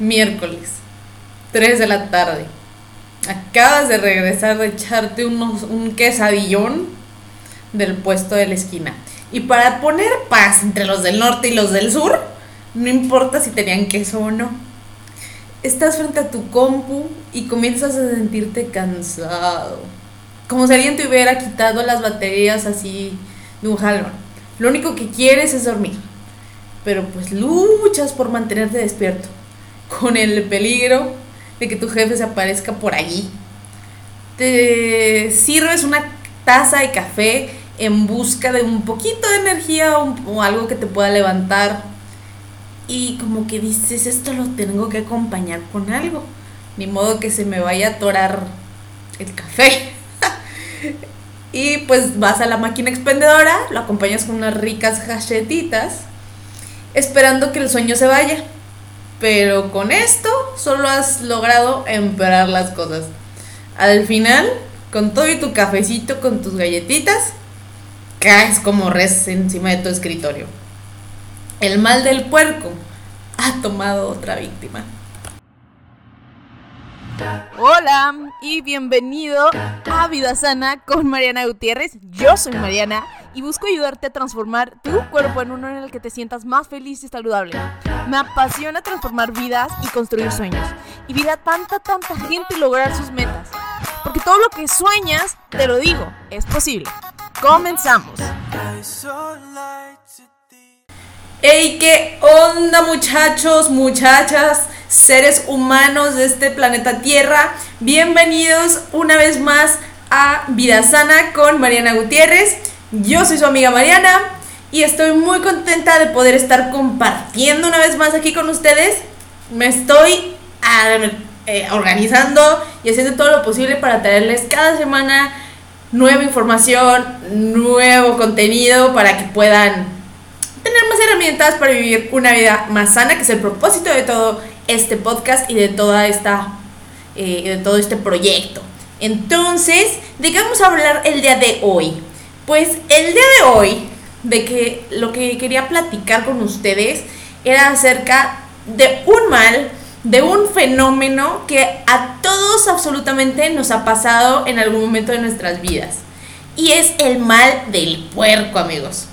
Miércoles, 3 de la tarde. Acabas de regresar de echarte unos, un quesadillón del puesto de la esquina. Y para poner paz entre los del norte y los del sur, no importa si tenían queso o no. Estás frente a tu compu y comienzas a sentirte cansado. Como si alguien te hubiera quitado las baterías así de un jalón. Lo único que quieres es dormir. Pero pues luchas por mantenerte despierto. Con el peligro de que tu jefe se aparezca por allí. Te sirves una taza de café en busca de un poquito de energía o, algo que te pueda levantar. Y como que dices, esto lo tengo que acompañar con algo. Ni modo que se me vaya a atorar el café. y pues vas a la máquina expendedora, lo acompañas con unas ricas galletitas, esperando que el sueño se vaya. Pero con esto solo has logrado empeorar las cosas. Al final, con todo y tu cafecito, con tus galletitas, caes como res encima de tu escritorio. El mal del puerco ha tomado otra víctima. Hola y bienvenido a Vida Sana con Mariana Gutiérrez. Yo soy Mariana y busco ayudarte a transformar tu cuerpo en uno en el que te sientas más feliz y saludable. Me apasiona transformar vidas y construir sueños. Y ver a tanta, tanta gente lograr sus metas. Porque todo lo que sueñas, te lo digo, es posible. Comenzamos. ¡Hey! ¿Qué onda muchachos, muchachas, seres humanos de este planeta Tierra? Bienvenidos una vez más a Vida Sana con Mariana Gutiérrez. Yo soy su amiga Mariana y estoy muy contenta de poder estar compartiendo una vez más aquí con ustedes. Me estoy eh, organizando y haciendo todo lo posible para traerles cada semana nueva información, nuevo contenido para que puedan tener más herramientas para vivir una vida más sana, que es el propósito de todo este podcast y de toda esta eh, de todo este proyecto. Entonces, ¿de qué vamos a hablar el día de hoy? Pues el día de hoy, de que lo que quería platicar con ustedes era acerca de un mal de un fenómeno que a todos absolutamente nos ha pasado en algún momento de nuestras vidas. Y es el mal del puerco, amigos.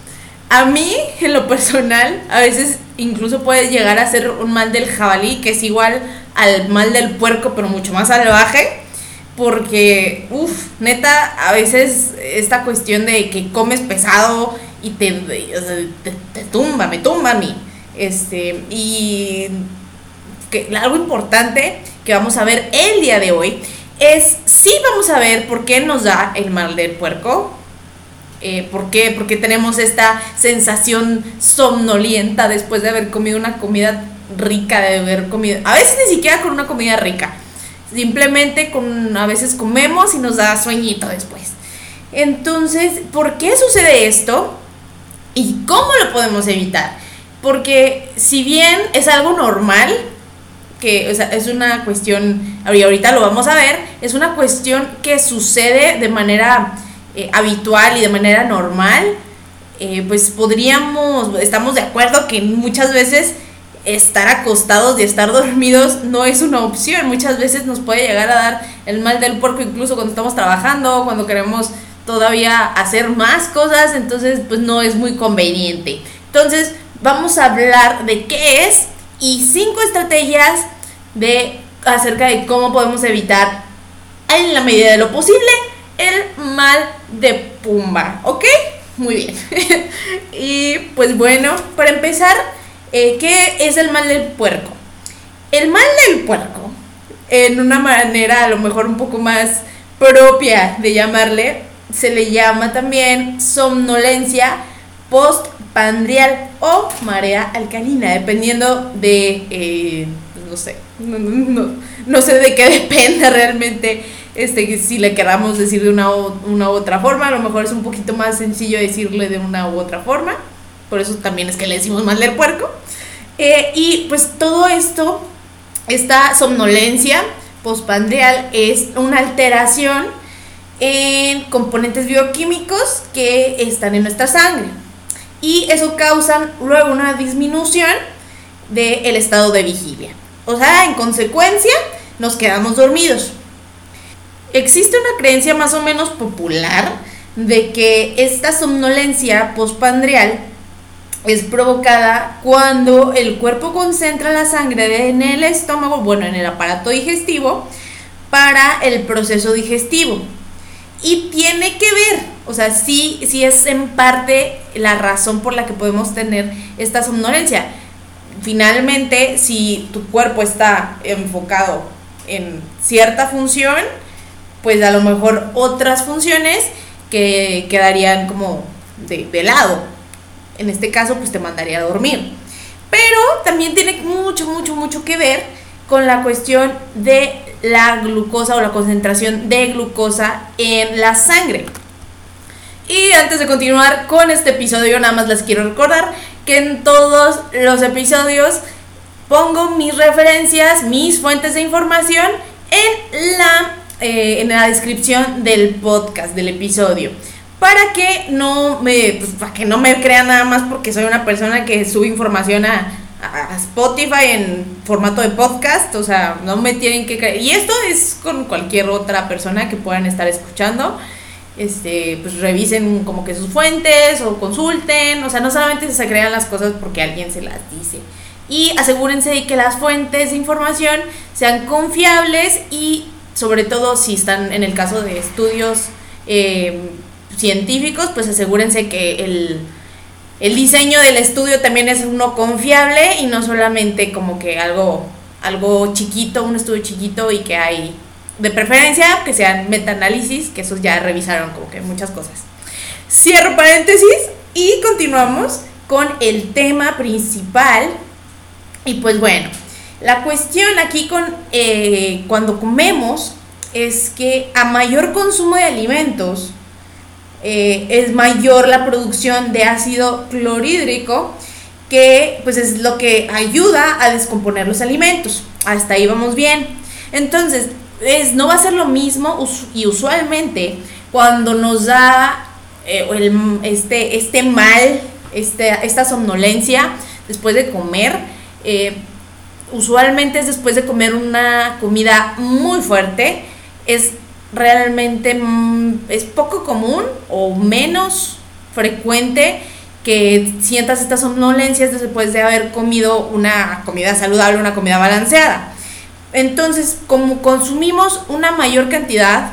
A mí, en lo personal, a veces incluso puede llegar a ser un mal del jabalí, que es igual al mal del puerco, pero mucho más salvaje. Porque, uff, neta, a veces esta cuestión de que comes pesado y te, te, tumba, me tumba a mí. Este, y que algo importante que vamos a ver el día de hoy es sí vamos a ver por qué nos da el mal del puerco. Eh, ¿Por qué? Porque tenemos esta sensación somnolienta después de haber comido una comida rica, de haber comido, a veces ni siquiera con una comida rica, simplemente con, a veces comemos y nos da sueñito después. Entonces, ¿por qué sucede esto? ¿Y cómo lo podemos evitar? Porque si bien es algo normal, que es una cuestión, ahorita lo vamos a ver, es una cuestión que sucede de manera eh, habitual y de manera normal, eh, pues podríamos, estamos de acuerdo que muchas veces estar acostados y estar dormidos no es una opción, muchas veces nos puede llegar a dar el mal del puerco incluso cuando estamos trabajando, cuando queremos todavía hacer más cosas, entonces pues no es muy conveniente. Entonces vamos a hablar de qué es y cinco estrategias de acerca de cómo podemos evitar en la medida de lo posible el mal de Pumba, ¿ok? Muy bien. y pues bueno, para empezar, eh, ¿qué es el mal del puerco? El mal del puerco, en una manera a lo mejor un poco más propia de llamarle, se le llama también somnolencia postpandrial o marea alcalina, dependiendo de, eh, pues, no sé, no, sé de qué depende realmente este, si le queramos decir de una, una u otra forma, a lo mejor es un poquito más sencillo decirle de una u otra forma, por eso también es que le decimos mal del puerco. Eh, y pues todo esto, esta somnolencia postpandrial es una alteración en componentes bioquímicos que están en nuestra sangre y eso causa luego una disminución del estado de vigilia. o sea, en consecuencia, nos quedamos dormidos. Existe una creencia más o menos popular de que esta somnolencia postpandrial es provocada cuando el cuerpo concentra la sangre en el estómago, bueno, en el aparato digestivo, para el proceso digestivo. Y tiene que ver, o sea, sí, sí es en parte la razón por la que podemos tener esta somnolencia. Finalmente, si tu cuerpo está enfocado en cierta función, pues a lo mejor otras funciones que quedarían como de, de lado. En este caso, pues te mandaría a dormir. Pero también tiene mucho, mucho, mucho que ver con la cuestión de la glucosa o la concentración de glucosa en la sangre. Y antes de continuar con este episodio, nada más les quiero recordar que en todos los episodios pongo mis referencias, mis fuentes de información en la, eh, en la descripción del podcast, del episodio. Para que no me, pues, para que no me crean nada más porque soy una persona que sube información a, a Spotify en formato de podcast, o sea, no me tienen que creer. Y esto es con cualquier otra persona que puedan estar escuchando. Este, pues revisen como que sus fuentes o consulten, o sea, no solamente se crean las cosas porque alguien se las dice. Y asegúrense de que las fuentes de información sean confiables y sobre todo si están en el caso de estudios eh, científicos, pues asegúrense que el, el diseño del estudio también es uno confiable y no solamente como que algo, algo chiquito, un estudio chiquito y que hay, de preferencia, que sean metaanálisis, que esos ya revisaron como que muchas cosas. Cierro paréntesis y continuamos con el tema principal. Y pues bueno, la cuestión aquí con eh, cuando comemos es que a mayor consumo de alimentos, eh, es mayor la producción de ácido clorhídrico, que pues es lo que ayuda a descomponer los alimentos. Hasta ahí vamos bien. Entonces, es, no va a ser lo mismo y usualmente cuando nos da eh, este, este mal, este, esta somnolencia después de comer, usualmente es después de comer una comida muy fuerte, es realmente mm, es poco común o menos frecuente que sientas estas somnolencias después de haber comido una comida saludable, una comida balanceada. Entonces, como consumimos una mayor cantidad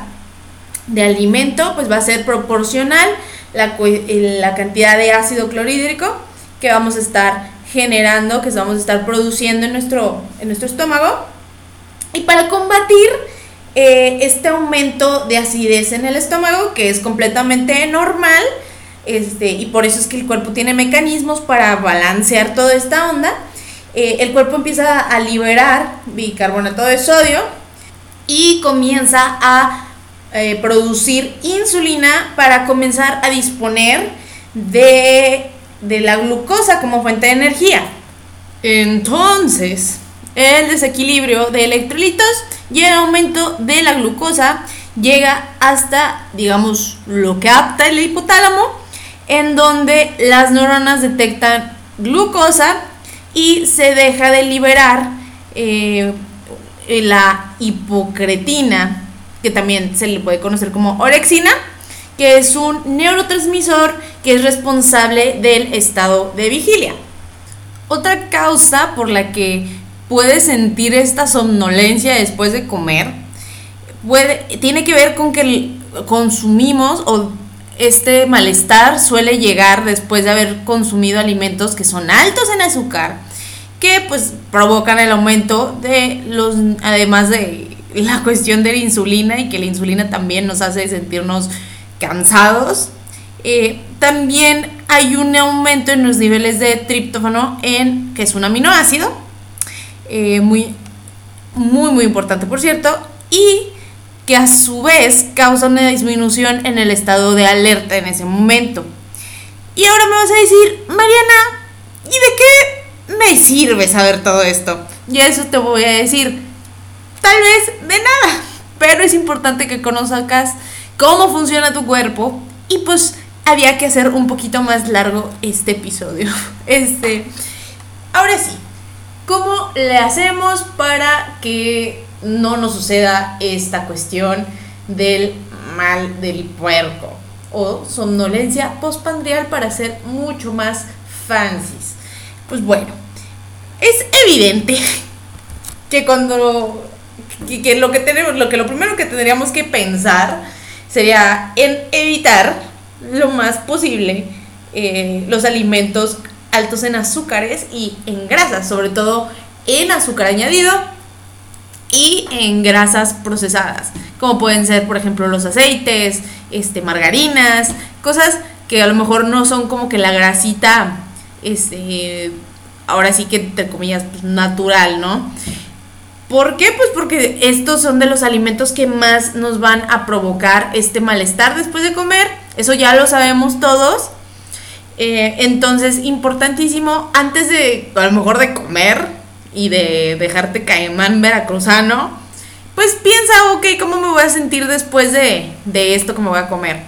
de alimento, pues va a ser proporcional la, la cantidad de ácido clorhídrico que vamos a estar generando, que vamos a estar produciendo en nuestro, en nuestro estómago. Y para combatir eh, este aumento de acidez en el estómago, que es completamente normal, este, y por eso es que el cuerpo tiene mecanismos para balancear toda esta onda. Eh, el cuerpo empieza a liberar bicarbonato de sodio y comienza a eh, producir insulina para comenzar a disponer de, de la glucosa como fuente de energía. Entonces, el desequilibrio de electrolitos y el aumento de la glucosa llega hasta, digamos, lo que apta el hipotálamo, en donde las neuronas detectan glucosa y se deja de liberar eh, la hipocretina, que también se le puede conocer como orexina, que es un neurotransmisor que es responsable del estado de vigilia. Otra causa por la que puede sentir esta somnolencia después de comer, puede, tiene que ver con que consumimos o este malestar suele llegar después de haber consumido alimentos que son altos en azúcar, que pues provocan el aumento de los, además de la cuestión de la insulina y que la insulina también nos hace sentirnos cansados. Eh, también hay un aumento en los niveles de triptófano en que es un aminoácido eh, muy, muy, muy importante, por cierto, y que a su vez causa una disminución en el estado de alerta en ese momento. Y ahora me vas a decir, Mariana, ¿y de qué me sirve saber todo esto? Y eso te voy a decir, tal vez de nada, pero es importante que conozcas cómo funciona tu cuerpo y pues había que hacer un poquito más largo este episodio. Este, ahora sí, ¿Cómo le hacemos para que no nos suceda esta cuestión del mal del puerco o somnolencia postpandrial para ser mucho más fancies? Pues bueno, es evidente que cuando que, lo que tenemos, lo que lo primero que tendríamos que pensar sería en evitar lo más posible eh, los alimentos altos en azúcares y en grasas, sobre todo en azúcar añadido y en grasas procesadas, como pueden ser, por ejemplo, los aceites, este, margarinas, cosas que a lo mejor no son como que la grasita, este, ahora sí que entre comillas, pues, natural, ¿no? ¿Por qué? Pues porque estos son de los alimentos que más nos van a provocar este malestar después de comer. Eso ya lo sabemos todos. Eh, entonces, importantísimo, antes de, a lo mejor de comer y de dejarte caimán veracruzano, pues piensa, ok, ¿cómo me voy a sentir después de, de esto que me voy a comer?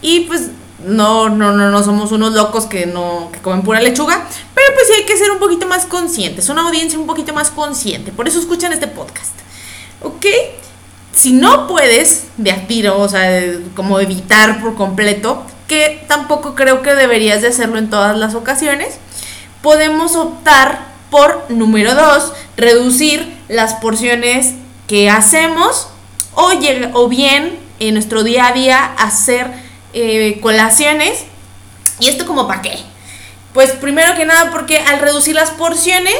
Y pues no, no, no, no somos unos locos que no que comen pura lechuga, pero pues sí hay que ser un poquito más conscientes, una audiencia un poquito más consciente, por eso escuchan este podcast. ¿Ok? Si no puedes de a tiro, o sea, como evitar por completo, que tampoco creo que deberías de hacerlo en todas las ocasiones, podemos optar por número dos, reducir las porciones que hacemos o, o bien en nuestro día a día hacer eh, colaciones. ¿Y esto como para qué? Pues primero que nada porque al reducir las porciones,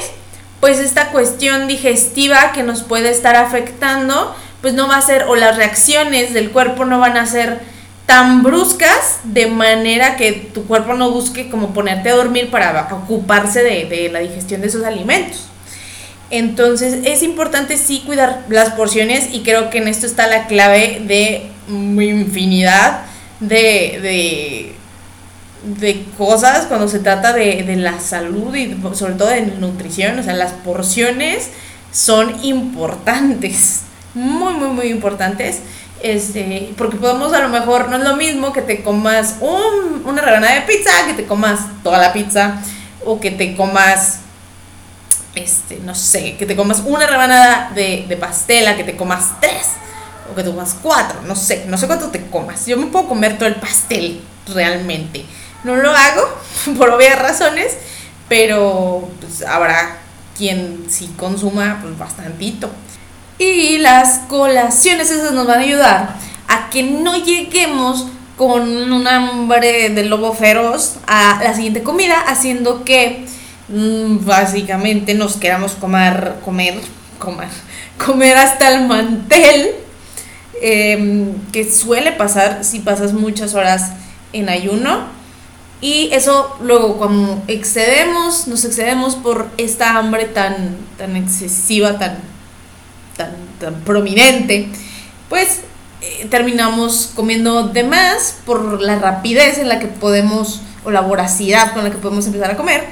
pues esta cuestión digestiva que nos puede estar afectando, pues no va a ser, o las reacciones del cuerpo no van a ser tan bruscas de manera que tu cuerpo no busque como ponerte a dormir para ocuparse de, de la digestión de esos alimentos. Entonces es importante sí cuidar las porciones y creo que en esto está la clave de infinidad de, de, cosas cuando se trata de, de, la salud y sobre todo de nutrición. O sea, las porciones son importantes, muy, muy, muy importantes. Este, porque podemos a lo mejor, no es lo mismo que te comas un, una rebanada de pizza, que te comas toda la pizza, o que te comas, este, no sé, que te comas una rebanada de, de pastela, que te comas tres o que tomas cuatro, no sé, no sé cuánto te comas. Yo me puedo comer todo el pastel realmente. No lo hago por obvias razones, pero pues, habrá quien sí consuma pues bastantito. Y las colaciones esas nos van a ayudar a que no lleguemos con un hambre de lobo feroz a la siguiente comida, haciendo que mm, básicamente nos queramos comer, comer, comer, comer hasta el mantel Em, que suele pasar si pasas muchas horas en ayuno. Y eso luego cuando excedemos, nos excedemos por esta hambre tan, tan excesiva, tan, tan, tan prominente, pues eh, terminamos comiendo de más por la rapidez en la que podemos, o la voracidad con la que podemos empezar a comer.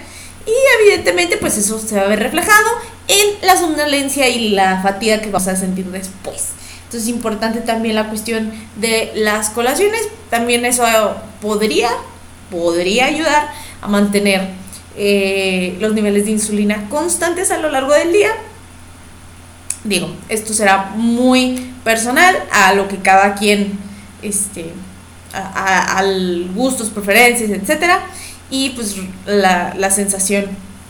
Y evidentemente pues eso se va a ver reflejado en la somnolencia y la fatiga que vas a sentir después. Entonces es importante también la cuestión de las colaciones. También eso podría, podría ayudar a mantener eh, los niveles de insulina constantes a lo largo del día. Digo, esto será muy personal a lo que cada quien, este, al gustos, preferencias, etcétera, y pues la, la sensación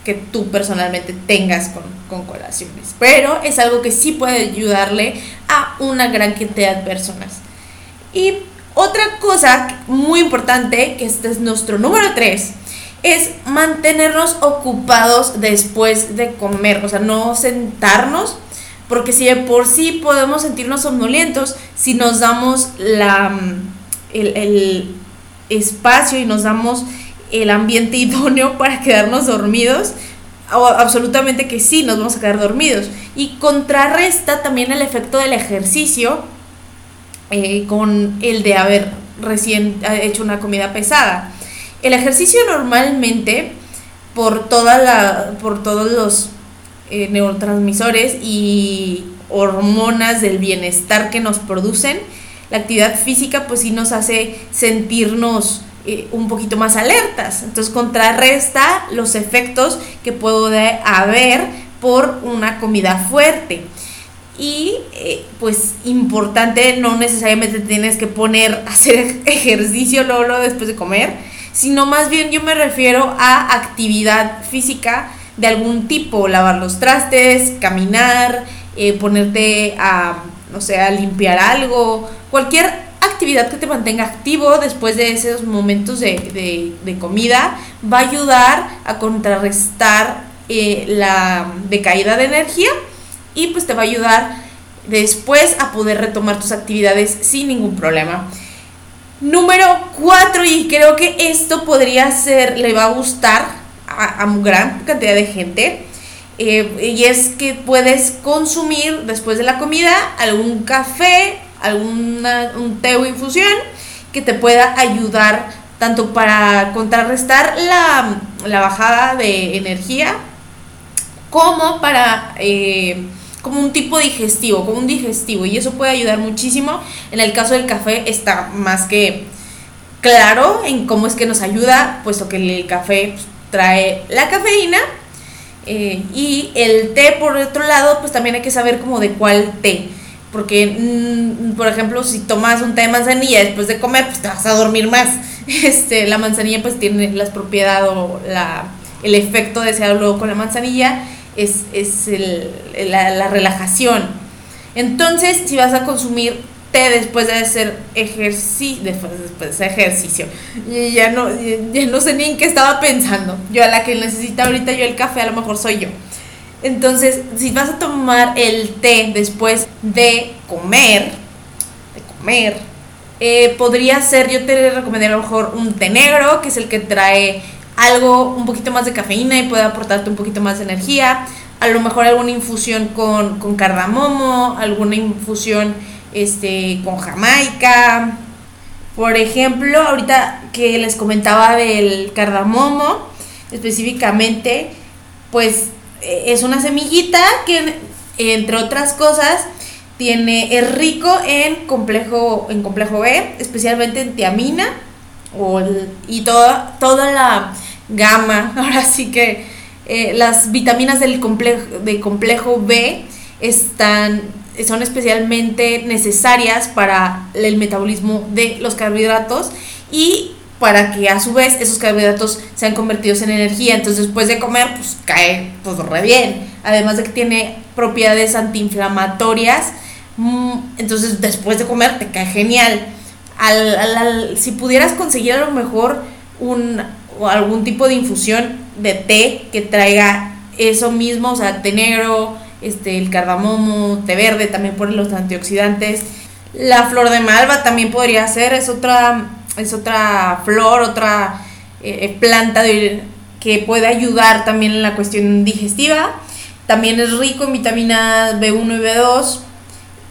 que tú personalmente tengas con, con, colaciones. Pero es algo que sí puede ayudarle a una gran cantidad de personas. Y otra cosa muy importante, que este es nuestro número 3, es mantenernos ocupados después de comer, o sea, no sentarnos, porque si de por sí podemos sentirnos somnolientos, si nos damos la, el, el espacio y nos damos el ambiente idóneo para quedarnos dormidos. absolutamente que sí, nos vamos a quedar dormidos. Y contrarresta también el efecto del ejercicio eh, con el de haber recién hecho una comida pesada. El ejercicio normalmente, por, toda la, por todos los eh, neurotransmisores y hormonas del bienestar que nos producen, la actividad física pues sí nos hace sentirnos eh, un poquito más alertas. Entonces contrarresta los efectos que puede haber por una comida fuerte. Y eh, pues importante, no necesariamente tienes que poner hacer ejercicio luego, después de comer, sino más bien yo me refiero a actividad física de algún tipo, lavar los trastes, caminar, eh, ponerte a, no sé, a limpiar algo, cualquier actividad que te mantenga activo después de esos momentos de, comida va a ayudar a contrarrestar eh, la decaída de energía y pues te va a ayudar después a poder retomar tus actividades sin ningún problema. Número 4, y creo que esto podría ser, le va a gustar a, a gran cantidad de gente, eh, y es que puedes consumir después de la comida algún café, alguna, un té o infusión que te pueda ayudar tanto para contrarrestar la, bajada de energía como para eh, como un tipo digestivo, como un digestivo y eso puede ayudar muchísimo. En el caso del café está más que claro en cómo es que nos ayuda, puesto que el café pues, trae la cafeína eh, y el té, por otro lado, pues también hay que saber como de cuál té. Porque, mm, por ejemplo, si tomas un té de manzanilla después de comer, pues te vas a dormir más. Este, la manzanilla pues tiene las propiedades o la, el efecto deseado luego con la manzanilla es, es el, la, la relajación. Entonces, si vas a consumir después de hacer ejercicio, después, después de ejercicio. Y ya no, ya no sé ni en qué estaba pensando. Yo a la que necesita ahorita yo el café a lo mejor soy yo. Entonces, si vas a tomar el té después de comer, de comer, eh, podría ser, yo te recomendaría a lo mejor un té negro, que es el que trae algo, un poquito más de cafeína y puede aportarte un poquito más de energía. A lo mejor alguna infusión con, con cardamomo, alguna infusión este, con Jamaica. Por ejemplo, ahorita que les comentaba del cardamomo, específicamente, pues es una semillita que, entre otras cosas, tiene, es rico en complejo, en complejo B, especialmente en tiamina, o y toda, toda la gama, ahora sí que eh, las vitaminas del complejo, complejo B están son especialmente necesarias para el metabolismo de los carbohidratos y para que a su vez esos carbohidratos sean convertidos en energía. Entonces después de comer, pues cae todo re bien. Además de que tiene propiedades antiinflamatorias. Mm, entonces después de comer te cae genial. Al, si pudieras conseguir a lo mejor un, algún tipo de infusión de té que traiga eso mismo, o sea, té negro, este, el cardamomo, té verde también por los antioxidantes. La flor de malva también podría ser, es otra, es otra flor, otra eh, eh, planta que puede ayudar también en la cuestión digestiva. También es rico en vitaminas B1 y B2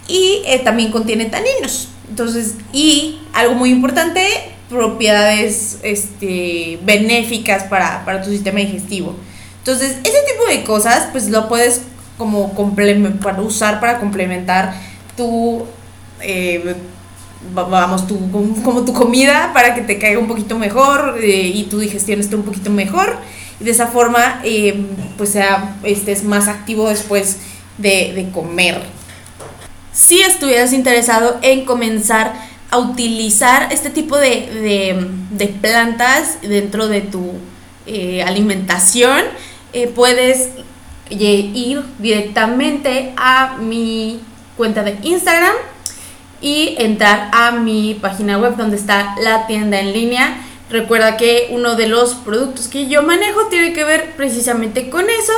y eh, también contiene taninos. Entonces, y algo muy importante, propiedades este, benéficas para, para tu sistema digestivo. Entonces, ese tipo de cosas, pues lo puedes como usar para complementar tu vamos tu, como tu comida para que te caiga un poquito mejor eh, y tu digestión esté un poquito mejor. Y de esa forma eh, pues sea estés más activo después de, comer. Si estuvieras interesado en comenzar a utilizar este tipo de, de plantas dentro de tu alimentación puedes ir directamente a mi cuenta de Instagram y entrar a mi página web donde está la tienda en línea. Recuerda que uno de los productos que yo manejo tiene que ver precisamente con eso.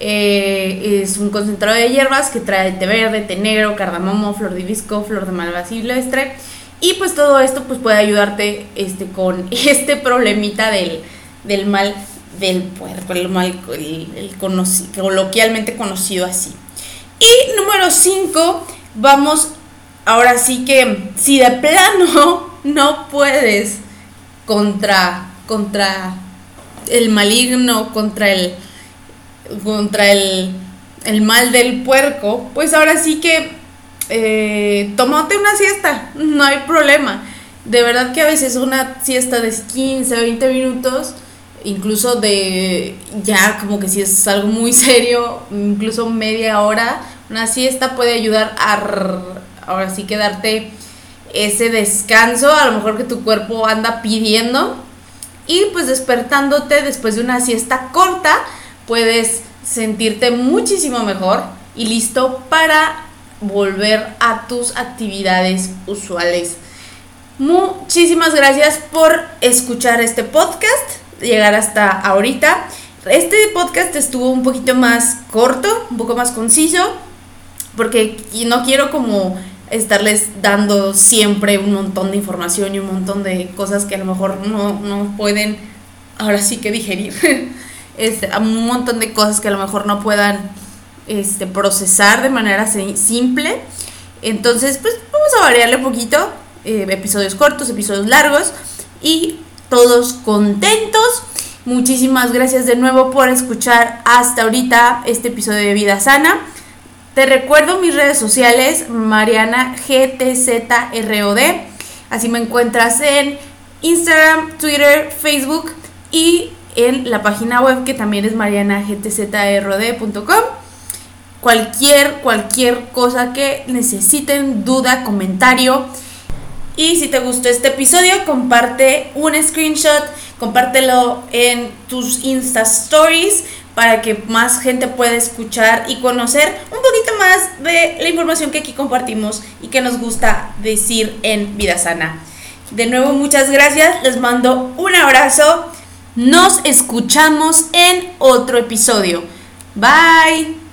Eh, es un concentrado de hierbas que trae té verde, té negro, cardamomo, flor de hibisco, flor de malva silvestre. Y pues todo esto pues puede ayudarte este, con este problemita del, del mal del puerco, el, mal, el, coloquialmente conocido así. Y número 5, vamos, ahora sí que si de plano no puedes contra, contra el maligno, contra el, contra el, el mal del puerco, pues ahora sí que eh, una siesta, no hay problema. De verdad que a veces una siesta de 15 o 20 minutos incluso de ya como que si es algo muy serio, incluso media hora, una siesta puede ayudar a ahora sí que darte ese descanso, a lo mejor que tu cuerpo anda pidiendo y pues despertándote después de una siesta corta puedes sentirte muchísimo mejor y listo para volver a tus actividades usuales. Muchísimas gracias por escuchar este podcast, llegar hasta ahorita. Este podcast estuvo un poquito más corto, un poco más conciso, porque no quiero como estarles dando siempre un montón de información y un montón de cosas que a lo mejor no, no pueden ahora sí que digerir. Este, un montón de cosas que a lo mejor no puedan este, procesar de manera simple. Entonces, pues vamos a variarle un poquito. Eh, episodios cortos, episodios largos y todos contentos. Muchísimas gracias de nuevo por escuchar hasta ahorita este episodio de Vida Sana. Te recuerdo mis redes sociales, Mariana GTZROD. Así me encuentras en Instagram, Twitter, Facebook y en la página web que también es marianagtzrod.com. Cualquier, cualquier cosa que necesiten, duda, comentario. Y si te gustó este episodio, comparte un screenshot, compártelo en tus Insta Stories para que más gente pueda escuchar y conocer un poquito más de la información que aquí compartimos y que nos gusta decir en Vida Sana. De nuevo, muchas gracias, les mando un abrazo, nos escuchamos en otro episodio. Bye.